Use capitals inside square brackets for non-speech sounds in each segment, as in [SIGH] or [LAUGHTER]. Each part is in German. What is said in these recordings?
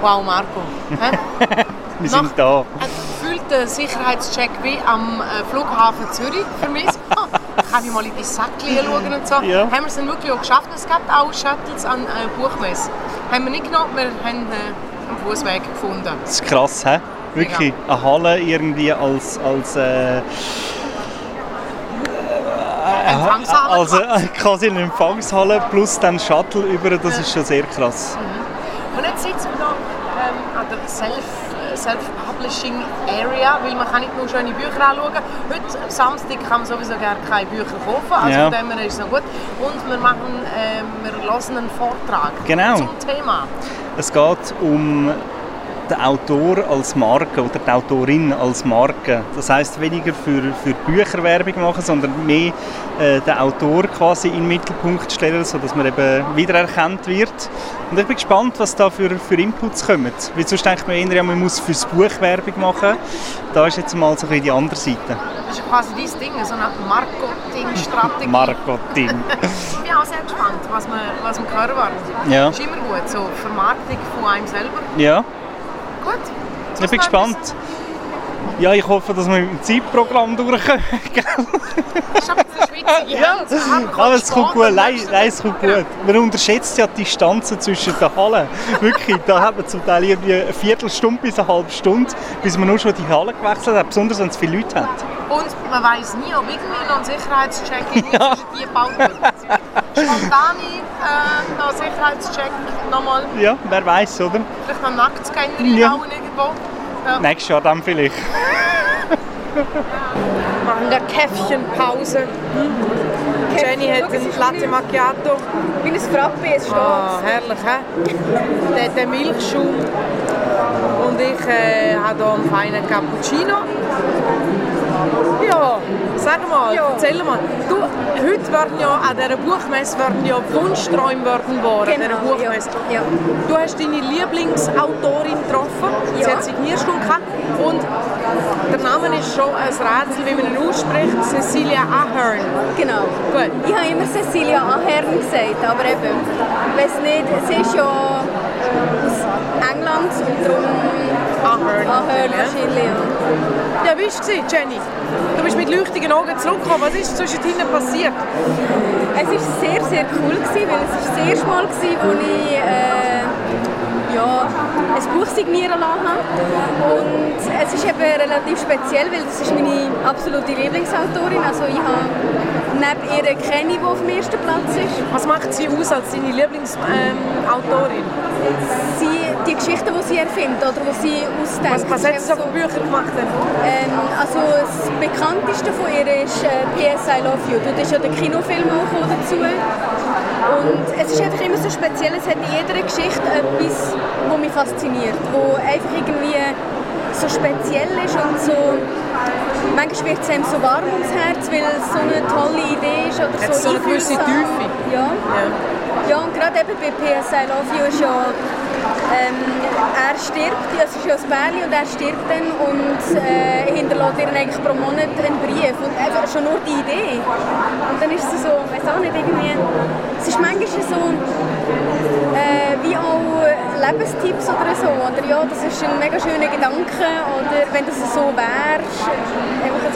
Wow, Marco. [LAUGHS] Wir sind da. Gefühlt der Sicherheitscheck wie am äh, Flughafen Zürich für mich. [LAUGHS] Kann ich mal in die Säckchen schauen und so. Ja. Haben wir es dann wirklich auch geschafft. Es gab auch Shuttles an äh, Buchmesse. Haben wir nicht genommen, wir haben äh, einen Fußweg gefunden. Das ist krass, hä? Wirklich. Eine Halle irgendwie als... als äh, Empfangshalle. also äh, quasi eine Empfangshalle plus dann Shuttle über, das ist schon sehr krass. Und jetzt sitzen wir an der Self, äh, Self-Publishing Area, weil man kann nicht nur schöne Bücher anschauen. Heute am Samstag kann man sowieso gerne keine Bücher kaufen, also Ja. von dem her ist es noch gut. Und wir machen, ähm, wir hören einen Vortrag Genau. zum Thema. Es geht um den Autor als Marke oder die Autorin als Marke. Das heißt weniger für, für Bücher Werbung machen, sondern mehr äh, den Autor quasi in den Mittelpunkt stellen, sodass man eben wiedererkannt wird. Und ich bin gespannt, was da für, für Inputs kommen. Weil sonst denkt man eher, man muss fürs Buch Werbung machen. Da ist jetzt mal so ein bisschen die andere Seite. Das ist quasi dein Ding, so eine Marketingstrategie. [LAUGHS] Marketing. Ich bin auch sehr gespannt, was wir, was wir hören werden. Ja. ist immer gut, so Vermarktung von einem selber. ja, Gut. ich bin gespannt. Ja, ich hoffe, dass wir mit dem Zeitprogramm durchkommen. Das ist aber. Ja, aber es kommt gut. Nein, nein, es kommt gut. Man unterschätzt ja die Distanzen zwischen den Hallen. Wirklich, da hat man zum Teil irgendwie eine Viertelstunde bis eine halbe Stunde, bis man nur schon die Halle gewechselt hat, besonders wenn es viele Leute hat. Und man weiß nie, ob irgendwie noch ein Sicherheitscheck irgendwie Ja. zwischen die gebaut wird. Spontane äh, noch Sicherheitscheck nochmal, Ja, wer weiß, oder? vielleicht noch einen Nacktscanner Ja. irgendwo. Ja. Nächstes Jahr dann vielleicht. [LAUGHS] Machen der Käffchenpause. Jenny hat einen Latte Macchiato. Wie ein Frappe, es steht. Ah, herrlich, hä? Der, der Milchschaum. Und ich äh, habe hier einen feinen Cappuccino. Ja, sag mal, Ja. erzähl mal. Du, heute werden ja an dieser Buchmesse werden ja Wunschträume werden wahr, an Genau, Buchmesse. ja. Ja. Du hast deine Lieblingsautorin getroffen, sie hat Signierstunde gehabt und der Name ist schon ein Rätsel, wie man ihn ausspricht, Cecilia Ahern. Genau. Gut. Ich habe immer Cecilia Ahern gesagt, aber eben, weiß nicht, sie ist ja aus England und darum Ahern. Ahern wahrscheinlich, ja. Ja, wie war es, Jenny? Du bist mit leuchtigen Augen zurückgekommen. Was ist zwischendrin passiert? Es war sehr, sehr cool, gewesen, weil es war das erste Mal, gewesen, wo ich äh, ja, ein Buch signieren lassen habe. Und es ist eben relativ speziell, weil das ist meine absolute Lieblingsautorin. Also ich habe neben ihr keine, die auf dem ersten Platz ist. Was macht sie aus als deine Lieblingsautorin? Sie, die Geschichten, die sie erfindet oder die sie ausdenkt. was, hat sie so für Bücher gemacht? Ähm, also das bekannteste von ihr ist äh, P.S. I Love You. Dort ist ja der Kinofilm auch dazu. Und es ist einfach immer so speziell, es hat in jeder Geschichte etwas, was mich fasziniert, wo einfach irgendwie so speziell ist und so... Manchmal wird es einem so warm ums Herz, weil es so eine tolle Idee ist oder Hat so so eine gewisse. Tiefe. Ja. Ja. Ja, und gerade eben bei PS I Love You ist ja, ähm, er stirbt, ja, es ist ja ein Bärli und er stirbt dann und äh, hinterlässt ihr eigentlich pro Monat einen Brief und einfach schon nur die Idee. Und dann ist es so, weiß auch nicht, irgendwie, es ist manchmal so, äh, wie auch Lebenstipps oder so, oder ja, das ist ein mega schöner Gedanke oder wenn das so wäre, einfach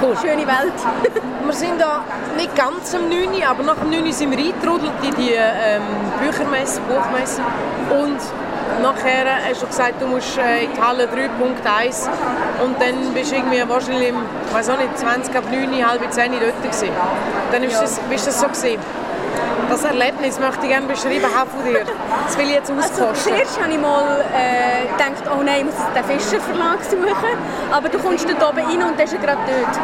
so eine schöne Welt. [LAUGHS] Wir sind da nicht ganz am 9, Uhr, aber nach dem 9 Uhr sind wir eingetrudelt in die ähm, Büchermesse, Buchmesse. Und nachher hast du gesagt, du musst äh, in die Halle 3.1 und dann bist du irgendwie wahrscheinlich, im, weiß auch nicht, 20 ab 9, Uhr, halb 10 Uhr dort gewesen. Dann ist Ja. das, bist du das so gesehen. Das Erlebnis möchte ich gerne beschreiben, auch von dir. Das will ich jetzt Also auskosten. zuerst habe ich mal äh, gedacht, oh nein, ich muss den Fischer Verlag suchen. Aber du kommst dort oben rein und der ist ja gerade dort.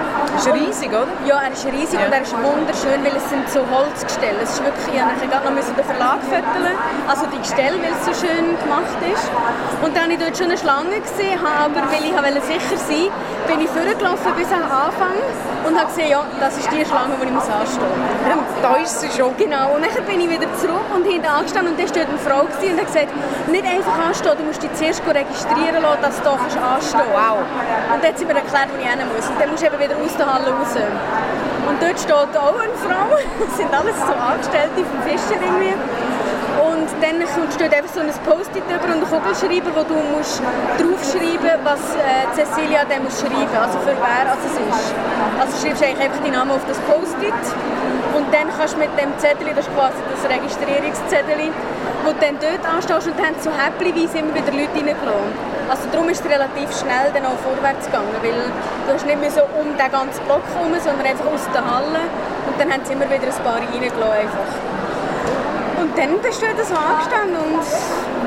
Ist riesig, oder? Ja, er ist riesig Ja. und er ist wunderschön, weil es sind so Holzgestelle. Es ist wirklich, ich nachher gerade noch den Verlag föteln, also die Gestelle, weil es so schön gemacht ist. Und dann habe ich dort schon eine Schlange gesehen, aber, weil ich wollte sicher sein bin ich vorgelaufen bis am Anfang und habe gesehen, ja, das ist die Schlange, die ich anstehen muss. Da ist sie schon. Genau, und dann bin ich wieder zurück und hinten angestanden und da war dort eine Frau und hat gesagt, nicht einfach anstehen, du musst dich zuerst registrieren lassen, dass du hier anstehen Wow. Und dann hat sie mir erklärt, wo ich hin muss. Und dann musst du eben wieder aus der Halle raus. Und dort steht auch eine Frau, [LAUGHS] das sind alles so Angestellte vom Fischer irgendwie. Und dann du einfach so ein Post-it über und einen Kugelschreiber, wo du musst draufschreiben was äh, Cecilia dann muss schreiben also für wer also es ist. Also schreibst du eigentlich einfach deinen Namen auf das Post-it und dann kannst du mit dem Zettel, das ist quasi das Registrierungszettel, wo du dann dort anstehst und dann so häppchenweise immer wieder Leute reingelassen. Also darum ist es relativ schnell dann auch vorwärts gegangen, weil du hast nicht mehr so um den ganzen Block herum, sondern einfach aus der Halle und dann haben sie immer wieder ein paar reingelassen einfach. Und dann bist du wieder so angestanden und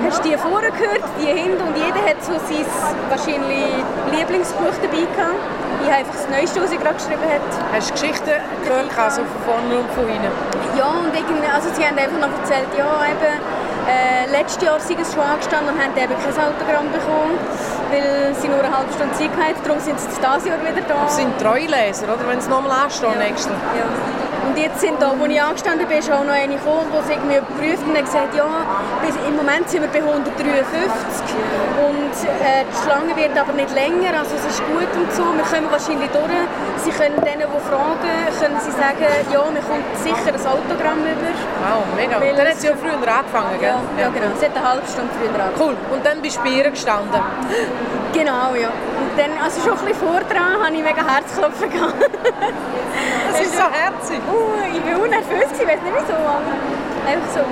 hast die vorne gehört, die hinten und jeder hat so sein wahrscheinlich Lieblingsbuch dabei gehabt. Ich habe einfach das Neueste, was sie gerade geschrieben hat. Hast du Geschichten gehört, also von vorne und von hinten? Ja, und irgendwie, also sie haben einfach noch erzählt, ja eben, äh, letztes Jahr sind sie schon angestanden und haben eben kein Autogramm bekommen, weil sie nur eine halbe Stunde Zeit hatten. Darum sind sie dieses Jahr wieder da. Das sind Treuleser, oder? Wenn sie nochmal anstehen ja. nächstes ja. Und jetzt sind da, wo ich angestanden bin, auch noch eine gekommen, die irgendwie überprüft und hat gesagt, ja, im Moment sind wir bei 153 und äh, die Schlange wird aber nicht länger, also es ist gut und so, wir kommen wahrscheinlich durch. Sie können denen, die fragen, können sie sagen, ja, wir kommt sicher ein Autogramm über. Wow, mega. Weil dann hat sie ja früher angefangen, gell? Ja, ja, genau. Sie hat eine halbe Stunde früher angefangen. Cool. Und dann bist du bei ihr gestanden? [LAUGHS] Genau, ja. Und dann, also schon ein bisschen vor dran, habe ich mega Herzklopfen [LAUGHS] das ist so herzig. Uh, ich war unnervös, ich weiß nicht wieso, einfach so.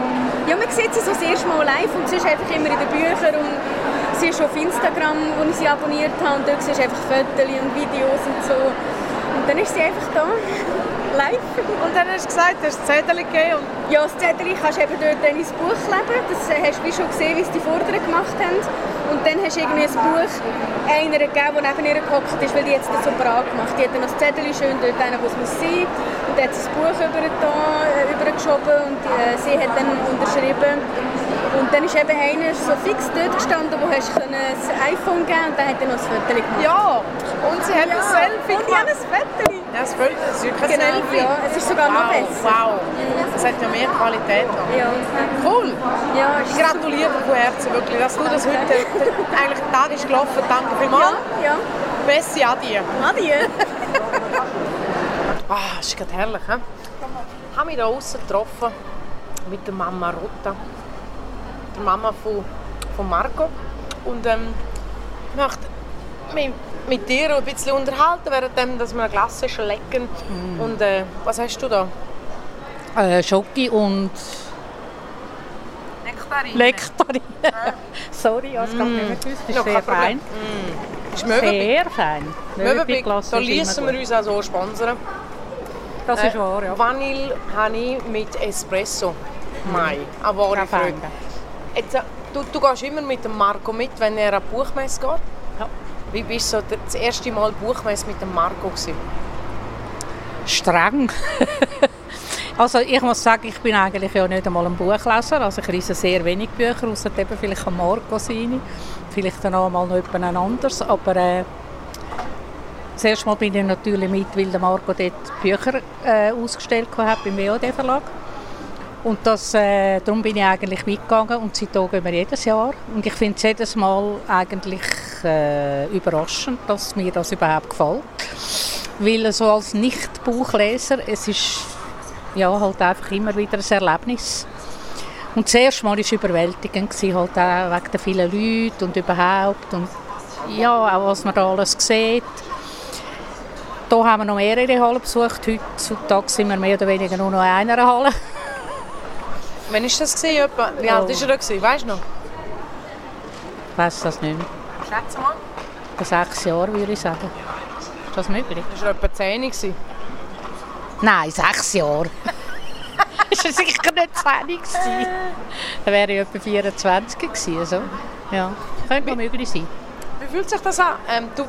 Ja, man sieht sie so das erste Mal live und sie ist einfach immer in den Büchern und sie ist auf Instagram, wo ich sie abonniert habe und dort siehst du einfach Fotos und Videos und so. Und dann ist sie einfach da live. Und dann hast du gesagt, du hast das Zettel gegeben? Ja, das Zettel kannst du eben dort in ins Buch kleben. Das hast du schon gesehen, wie es die Vorderen gemacht haben. Und dann hast du irgendwie ein Buch einer gegeben, der neben ihr gehockt ist, weil die jetzt das so brav gemacht. Die hat dann das Zettel schön dort hin, wo es muss sein. Und dann hat sie das Buch über da, äh, übergeschoben und äh, sie hat dann unterschrieben. Und dann ist eben einer so fix dort gestanden, wo hast du das iPhone geben und dann hat er noch ein Foto gemacht. Ja, und sie hat ja. ein Selfie gemacht. Und ich habe ein Foto. Ja, das ist wirklich genau. Ja, es ist sogar wow, noch besser. Wow, das hat ja mehr Qualität. Ja. Cool. Ja, ich gratuliere dir von Herzen wirklich, dass du das heute, eigentlich der Tag ist gelaufen. Danke vielmals. Ja, ja. Messi, adieu. Adieu. [LAUGHS] ah, das ist gerade herrlich. He? Ich habe mich hier draußen getroffen mit der Mama Rotta der Mama von, von Marco. Und ähm, ich mich mit dir ein bisschen unterhalten, während dass wir eine Glasse schlecken. Mm. Und äh, was hast du da? Äh, Schoki und Nektarine. Nektarine. [LAUGHS] Sorry, ich habe es mm. nicht mehr gewusst. Das ist sehr fein. Mm. Ist sehr fein. Möwenpick, da ließen wir uns auch so sponsern. Das ist äh, wahr, ja. Vanille habe ich mit Espresso. Mai, mm. eine wahre Freude. Jetzt, äh, du, du gehst immer mit dem Marco mit, wenn er an Buchmesse geht? Wie bist du so das erste Mal Buchmesse mit dem Marco gewesen? Streng. [LAUGHS] also ich muss sagen, ich bin eigentlich ja nicht einmal ein Buchleser. Also ich lese sehr wenig Bücher, außer eben vielleicht an Marco seine. Vielleicht dann auch mal noch jemand anderes. Aber äh, das erste Mal bin ich natürlich mit, weil der Marco dort Bücher äh, ausgestellt hat beim WOD-Verlag. Und das, äh, darum bin ich eigentlich mitgegangen und seitdem gehen wir jedes Jahr. Und ich finde es jedes Mal eigentlich äh, überraschend, dass mir das überhaupt gefällt. Weil so als Nicht-Buchleser, es ist ja, halt einfach immer wieder ein Erlebnis. Und das erste Mal war es überwältigend, halt auch wegen der vielen Leute und überhaupt. Und ja, auch was man da alles sieht. Hier haben wir noch mehrere Hallen besucht. Heutzutage sind wir mehr oder weniger nur noch in einer Halle. Wann war das? Gewesen, Wie alt war er? Gewesen? Weißt du noch? Ich weiß das nicht mehr. Schätze mal. Vor sechs Jahre würde ich sagen. Ist das möglich? Das war etwa zehn. Gewesen. Nein, sechs Jahre. [LAUGHS] das war sicher nicht zehn. Gewesen. Dann wäre ich etwa 24 gewesen. Also, ja, könnte möglich sein. Wie fühlt sich das an? Ähm, du,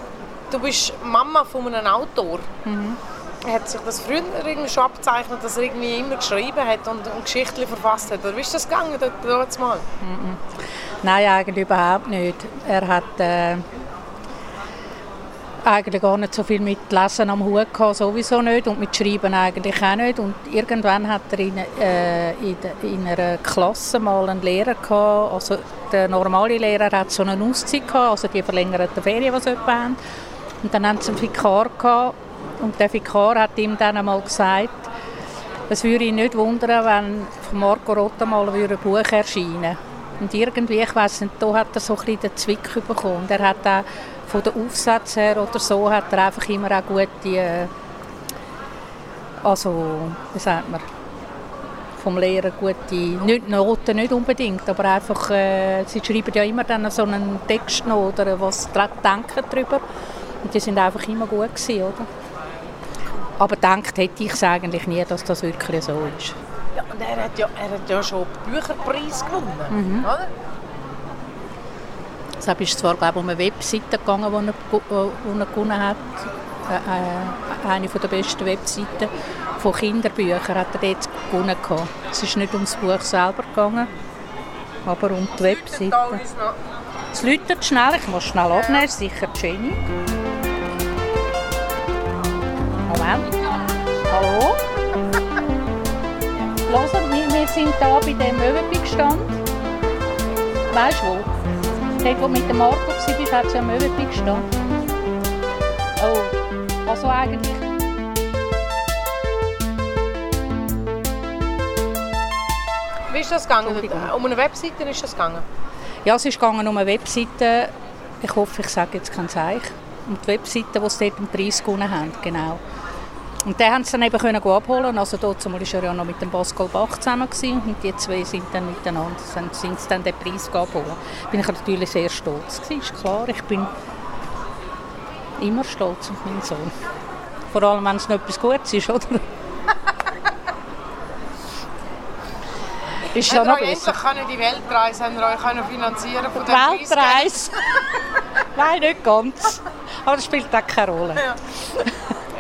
du bist Mama von einem Autor. Mhm hat sich das früher irgendwie schon abgezeichnet, dass er irgendwie immer geschrieben hat und, und Geschichten verfasst hat? Oder wie ist das gegangen dort, dort mal? Nein, eigentlich überhaupt nicht. Er hat äh, eigentlich gar nicht so viel mit Lesen am Hut gehabt, sowieso nicht und mit Schreiben eigentlich auch nicht. Und irgendwann hat er in, äh, in, in einer Klasse mal einen Lehrer gehabt, also der normale Lehrer hat so eine Auszeit gehabt, also die verlängerten Ferien, die sie haben. Und dann haben sie einen Vikar gehabt und der Vikar hat ihm dann einmal gesagt, Es würde mich nicht wundern, wenn von Marco Rotta mal ein Buch erscheinen Und irgendwie, ich weiß nicht, da hat er so ein bisschen den Zwick bekommen. Er hat auch von den Aufsätzen her oder so, hat er einfach immer auch gute, äh, also, wie sagt man, vom Lehrer gute, nicht Noten nicht unbedingt, aber einfach, äh, sie schreiben ja immer dann so einen Text noch oder was denken darüber. Und die sind einfach immer gut gewesen, oder? Aber gedacht hätte ich es eigentlich nie, dass das wirklich so ist. Ja, und er hat ja, er hat ja schon den Bücherpreis gewonnen, mhm. oder? Es ist zwar glaube ich, um eine Webseite gegangen, die er, die er gewonnen hat. Äh, äh, eine der besten Webseiten von Kinderbüchern hat er dort gewonnen. Es ist nicht ums Buch selber gegangen, aber um die Webseite. Es läutet schnell, ich muss schnell abnehmen, sicher Jenny. Sind hier bei dem Möwenpick-Stand. Weißt du wo? Dort, wo mit dem Marco warst, hat es ja einen Möwenpick-Stand. Oh, also eigentlich... Wie ist das gegangen? Um eine Webseite ist das gegangen? Ja, es ist gegangen um eine Webseite. Ich hoffe, ich sage jetzt kein Zeichen. Um die Webseite, die sie dort den Preis gewonnen haben, genau. Und den haben sie dann eben können abholen. Also dort war er ja noch mit dem Pascal Bach zusammen gewesen. und die zwei sind dann miteinander, sind, sind sie dann den Preis abholen. Bin ich natürlich sehr stolz gewesen, ist klar. Ich bin immer stolz auf meinen Sohn. Vor allem, wenn es noch etwas Gutes ist, oder? ist schon noch besser. Endlich die Weltreise haben wir euch können finanzieren von Weltreise? [LAUGHS] Nein, nicht ganz. Aber das spielt auch keine Rolle. Ja.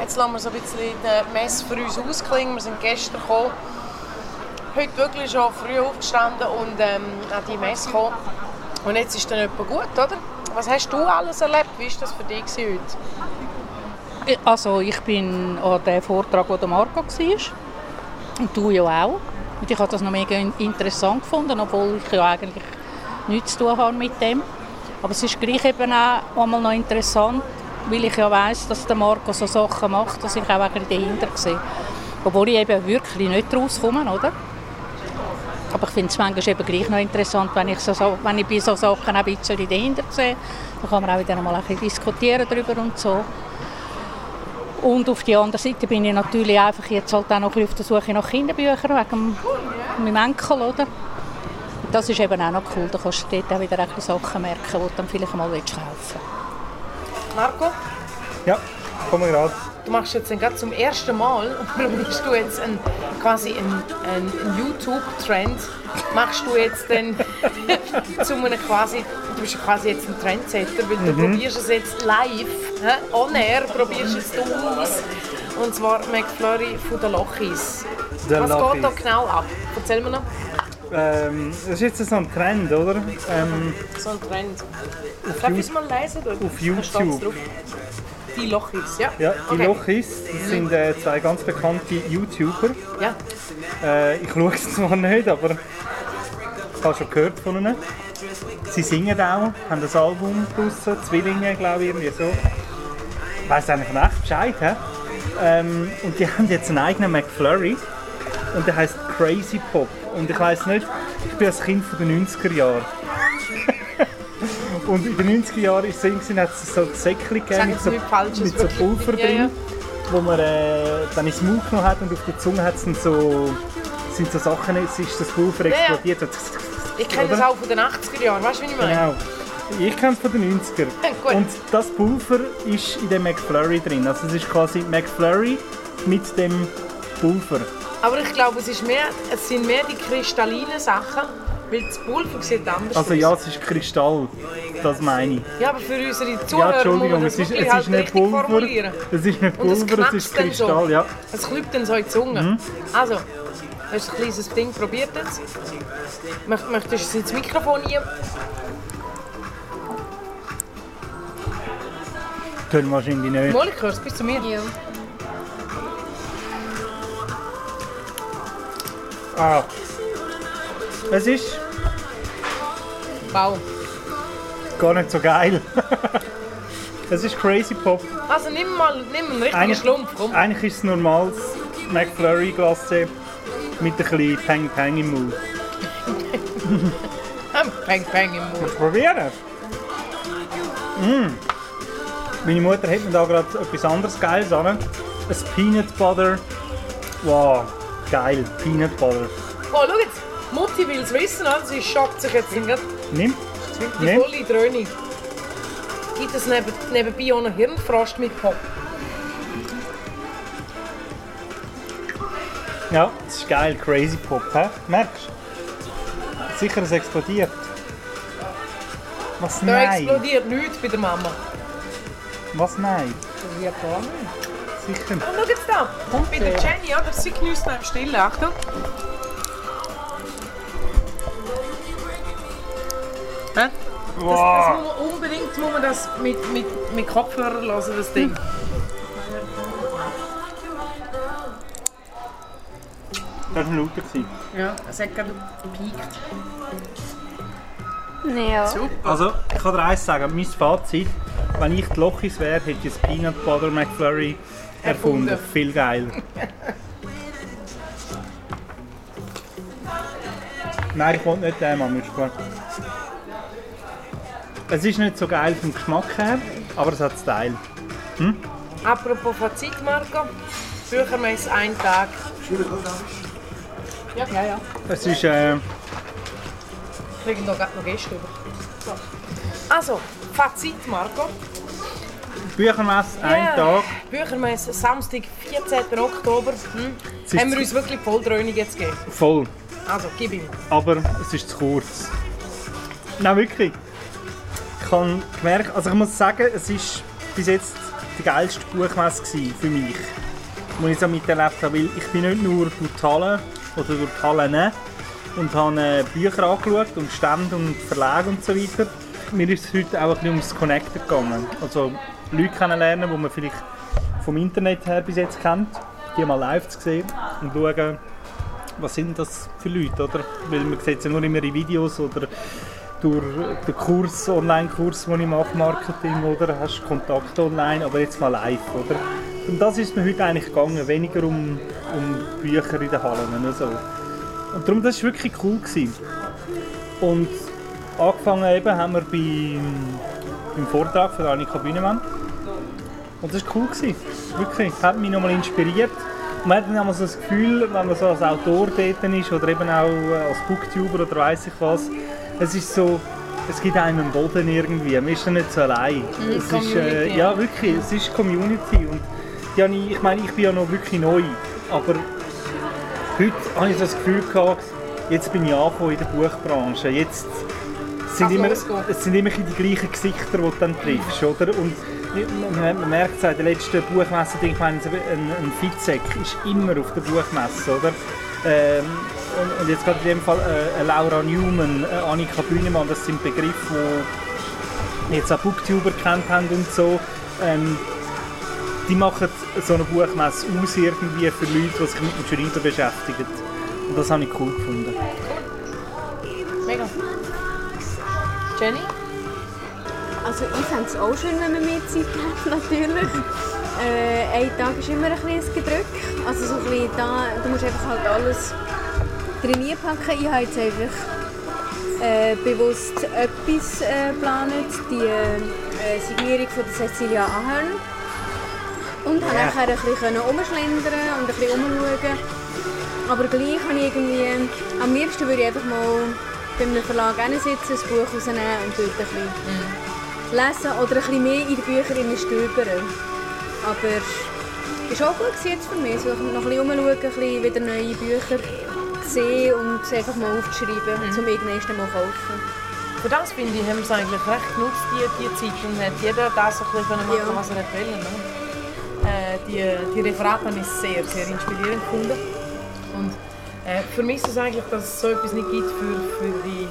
Jetzt lassen wir so ein bisschen die Messe für uns ausklingen. Wir sind gestern gekommen. Heute wirklich schon früh aufgestanden und ähm, an die Messe gekommen. Und jetzt ist dann etwas gut, oder? Was hast du alles erlebt? Wie war das für dich heute? Also ich bin an dem Vortrag, wo der Marco war. Und du ja auch. Und ich habe das noch mega interessant gefunden, obwohl ich ja eigentlich nichts zu tun habe mit dem. Aber es ist gleich eben auch einmal noch interessant, weil ich ja weiss, dass der Marco so Sachen macht, dass ich auch ein bisschen dahinter sehe. Obwohl ich eben wirklich nicht rauskomme, oder? Aber ich finde es manchmal eben gleich noch interessant, wenn ich, so, wenn ich bei solchen Sachen ein bisschen dahinter sehe. Dann kann man auch wieder mal ein bisschen diskutieren darüber und so. Und auf der anderen Seite bin ich natürlich einfach jetzt halt auch noch auf der Suche nach Kinderbüchern wegen meinem Enkel, oder? Das ist eben auch noch cool, da kannst du dort auch wieder Sachen merken, die du dann vielleicht mal kaufen willst. Marco? Ja, komme gerade. Du machst jetzt gerade zum ersten Mal, [LAUGHS] probierst du jetzt ein, quasi einen, einen YouTube-Trend, machst du jetzt dann [LAUGHS] zu einem quasi, du bist quasi jetzt ein Trendsetter, weil du mhm. probierst es jetzt live, on air, probierst es aus. Und zwar McFlurry von den Lochis. Was Lochis. geht da genau ab? Erzähl mir noch. Ähm, das ist jetzt so ein Trend, oder? Ähm, so ein Trend. Darf ich mal lesen? Oder? Auf YouTube. Die Lochis, ja? Ja, die okay. Lochis, das sind äh, zwei ganz bekannte YouTuber. Ja. Äh, ich schaue es zwar nicht, aber ich habe schon gehört von ihnen. Sie singen auch, haben das Album draussen, Zwillinge, glaube ich, irgendwie so. Ich weiss eigentlich nicht Bescheid. He? Ähm, und die haben jetzt einen eigenen McFlurry und der heißt Crazy Pop. Und ich weiss nicht, ich bin als Kind von den 90er Jahren. [LAUGHS] und in den 90er Jahren ist es hat es so Säckchen gegeben mit so, mit so Pulver drin, ja, ja. wo man äh, dann ins Mund genommen hat und auf der Zunge hat es so, sind so Sachen, es ist das Pulver explodiert. Ja, ich kenne das auch von den 80er Jahren, weißt du, wie ich meine? Genau. Ich kenne es von den 90er. und das Pulver ist in dem McFlurry drin. Also es ist quasi McFlurry mit dem Pulver. Aber ich glaube, es, ist mehr, es sind mehr die kristallinen Sachen, weil das Pulver sieht anders Also ja, es ist Kristall, das meine ich. Ja, aber für unsere Zuhörer ja, Entschuldigung, es ist, es halt ist nicht Pulver, es ist nicht Pulver, es, ist Kristall, so. ja. Es klüpft dann so in die Zunge. Mhm. Also, hast du ein kleines Ding probiert jetzt? Möchtest du es ins Mikrofon nehmen? Können wahrscheinlich nicht. Mal, ich es bis zu mir. Ja. Ah. Es ist. Wow. Gar nicht so geil. [LAUGHS] es ist Crazy Pop. Also nimm mal nimm einen richtigen eigentlich, Schlumpf. Komm. Eigentlich ist es normales McFlurry Glace mit ein bisschen Peng Peng im Mund. Peng, peng im Mund. Probieren! Mm. Meine Mutter hat mir da gerade etwas anderes Geiles an. Ein Peanut Butter. Wow, geil, Peanut Butter. Oh, schau jetzt. Mutti will es wissen, also sie schockt sich jetzt gerade Nimm. die Nee. volle Dröhnung. Gibt es neben, nebenbei auch noch Hirnfrost mit Pop? Ja, das ist geil, Crazy Pop. Hä? Merkst du? Sicher, es explodiert. Was Da nein? explodiert nichts bei der Mama. Was nein? Ja, gar nicht. Sicher. Und schau jetzt da. Bei der Jenny, oder? Sie genießt noch im Stillen. Achtung. Hä? Das, das muss man unbedingt muss man das mit, mit, mit Kopfhörer hören, das Ding. Das war ein lauter. Ja, es hat gerade gepiekt. Ja. Super. Also, ich kann dir eins sagen, mein Fazit, wenn ich die Lochis wäre, hätte ich das Peanut Butter McFlurry erfunden. Erfunden. Viel geiler. Nein, ich wollte nicht den klar. Es ist nicht so geil vom Geschmack her, aber es hat Style. Apropos Fazit, Marco. Büchermesse, ein Tag. Ja, ja, ja. Es ist, äh, Wir kriegen gerade noch Gäste über. So. Also, Fazit, Marco. Büchermesse, ein Ja. Tag. Büchermesse, Samstag, 14. Oktober. Hm. Haben wir uns wirklich voll Dröhnung jetzt gegeben. Voll. Also, gib ihm. aber es ist zu kurz. Nein, wirklich. Ich habe gemerkt, also ich muss sagen, es ist bis jetzt die geilste Buchmesse für mich, die ich so miterlebt habe, weil ich bin nicht nur durch die Hallen oder durch die Hallen und habe äh, Bücher angeschaut und Stände und Verlage und so weiter. Mir ist es heute auch ein bisschen ums Connecten gegangen. Also Leute kennenlernen, die man vielleicht vom Internet her bis jetzt kennt, die mal live zu sehen und schauen, was sind das für Leute, oder? Weil man sieht ja nur immer in Videos oder durch den Kurs, Online-Kurs, den ich mache, Marketing, oder? Hast Kontakt online, aber jetzt mal live, oder? Und das ist mir heute eigentlich gegangen, weniger um, um Bücher in den Hallen, oder so. Und darum, das war wirklich cool. Gewesen. Und angefangen eben haben wir beim, beim Vortrag von Annika Bühnemann. Und das war cool. Gewesen. Wirklich, hat mich nochmal inspiriert. Und Man hat dann so das Gefühl, wenn man so als Autor dort ist oder eben auch äh, als Booktuber oder weiss ich was, es ist so, es gibt einem einen Boden irgendwie, man ist dann nicht so allein. es ist, äh, Community, ja wirklich, es ist Community und habe ich, meine, ich bin ja noch wirklich neu, aber heute habe ich so das Gefühl gehabt, jetzt bin ich angekommen in der Buchbranche, jetzt sind Kann immer, es sind immer die gleichen Gesichter, die du dann triffst, oder? Und man, merkt es auch, in der letzten Buchmesse, ich meine, ein, ein Fitzek ist immer auf der Buchmesse, oder? Ähm, und, und jetzt gerade in dem Fall äh, Laura Newman, eine Annika Bühnemann, das sind Begriffe, die jetzt auch Booktuber kennt haben und so. Ähm, die machen so eine Buchmesse aus irgendwie für Leute, die sich mit dem Schreiben beschäftigen. Und das habe ich cool gefunden. Mega. Jenny? Also ich fände es auch schön, wenn man mehr Zeit hat, [LAUGHS] natürlich. äh, ein Tag ist immer ein bisschen ein Gedrück. Also so ein bisschen da, du musst einfach halt alles drin packen. Ich habe jetzt einfach äh, bewusst etwas äh, geplant, die äh, Signierung von der Cecilia Ahern. Und habe Ja. nachher ein bisschen umschlendern und ein bisschen umschauen. Aber gleich habe ich irgendwie, am liebsten würde ich einfach mal bei einem Verlag sitzen, ein Buch rausnehmen und dort ein bisschen lesen oder ein bisschen mehr in die Bücher stöbern. Aber es war auch gut jetzt für mich, so noch ein bisschen umschauen, ein bisschen wieder neue Bücher sehen und sie einfach mal aufzuschreiben, um irgendwann mal kaufen. Für das finde ich, haben wir es eigentlich recht genutzt, die, die Zeit. Und hat jeder das ein bisschen machen, Ja. was er will. Ne? Äh, die, die Referate habe ich sehr, sehr inspirierend gefunden. Äh, für mich ist es eigentlich, dass es so etwas nicht gibt für, für, die,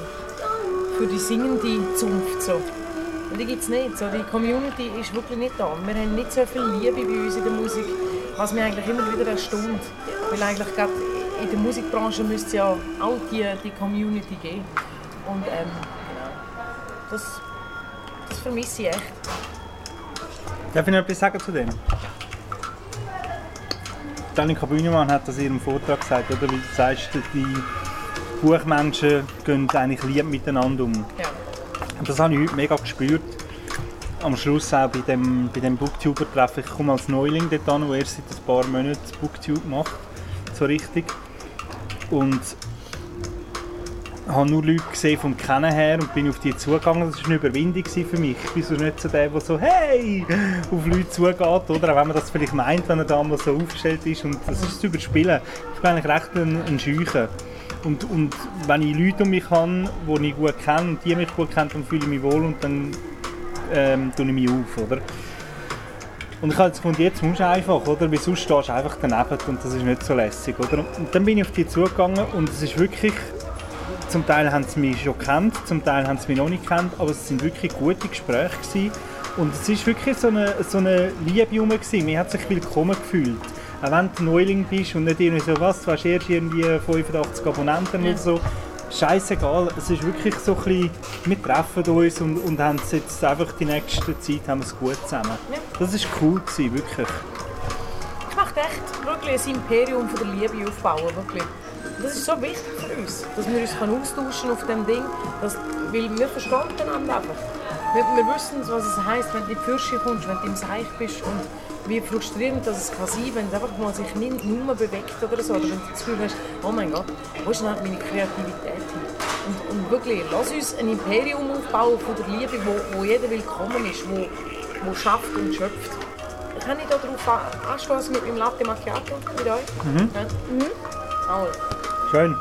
für die singende Zunft. So. Und die gibt es nicht. So, die Community ist wirklich nicht da. Wir haben nicht so viel Liebe bei uns in der Musik, was mich eigentlich immer wieder erstaunt. Weil eigentlich gerade in der Musikbranche müsste es ja auch die, die Community geben. Und ähm, das, das vermisse ich echt. Darf ich noch etwas sagen zu dem? Danica Bühnemann hat das in ihrem Vortrag gesagt, oder? Wie du sagst, die Buchmenschen gehen eigentlich lieb miteinander um. Ja. Und das habe ich heute mega gespürt. Am Schluss auch bei dem, bei dem Booktuber-Treffen. Ich komme als Neuling dort an, der erst seit ein paar Monaten Booktube macht. So richtig. Und habe nur Leute gesehen vom Kennen her und bin auf die zugegangen. Das war eine Überwindung für mich. Ich bin so nicht so der, der so «Hey!» auf Leute zugeht, oder? Auch wenn man das vielleicht meint, wenn er da mal so aufgestellt ist. Und das ist zu überspielen. Ich bin eigentlich recht ein, ein Scheuchen. Und, und wenn ich Leute um mich habe, die ich gut kenne und die mich gut kennen, dann fühle ich mich wohl und dann ähm, tue ich mich auf, oder? Und ich habe jetzt gefunden, jetzt musst du einfach, oder? Weil sonst stehst du einfach daneben und das ist nicht so lässig, oder? Und dann bin ich auf die zugegangen und es ist wirklich zum Teil haben sie mich schon kennt, zum Teil haben sie mich noch nicht kennt, aber es sind wirklich gute Gespräche gewesen. Und es ist wirklich so eine, so eine Liebe rum gewesen. Man hat sich willkommen gefühlt. Auch wenn du Neuling bist und nicht irgendwie so, was, du hast erst irgendwie 85 Abonnenten ja. oder so. Scheißegal, es ist wirklich so ein bisschen, wir treffen uns und, und haben jetzt einfach die nächste Zeit haben wir es gut zusammen. Ja. Das war cool gewesen, wirklich. Ich möchte echt wirklich ein Imperium von der Liebe aufbauen, wirklich das ist so wichtig für uns, dass wir uns austauschen auf dem Ding, dass, weil wir verstehen einander einfach. Wir, wir wissen, was es heisst, wenn du in die Fürsche kommst, wenn du im Seich bist und wie frustrierend das kann sein wenn es einfach mal sich nicht nur bewegt oder so, oder wenn du das Gefühl hast, oh mein Gott, wo ist denn halt meine Kreativität hin? Und, und, wirklich, lass uns ein Imperium aufbauen von der Liebe, wo, wo jeder willkommen ist, wo, wo schafft und schöpft. Kann ich darauf anstoßen mit meinem Latte Macchiato mit euch? Mhm. Ja. Mhm. Schön.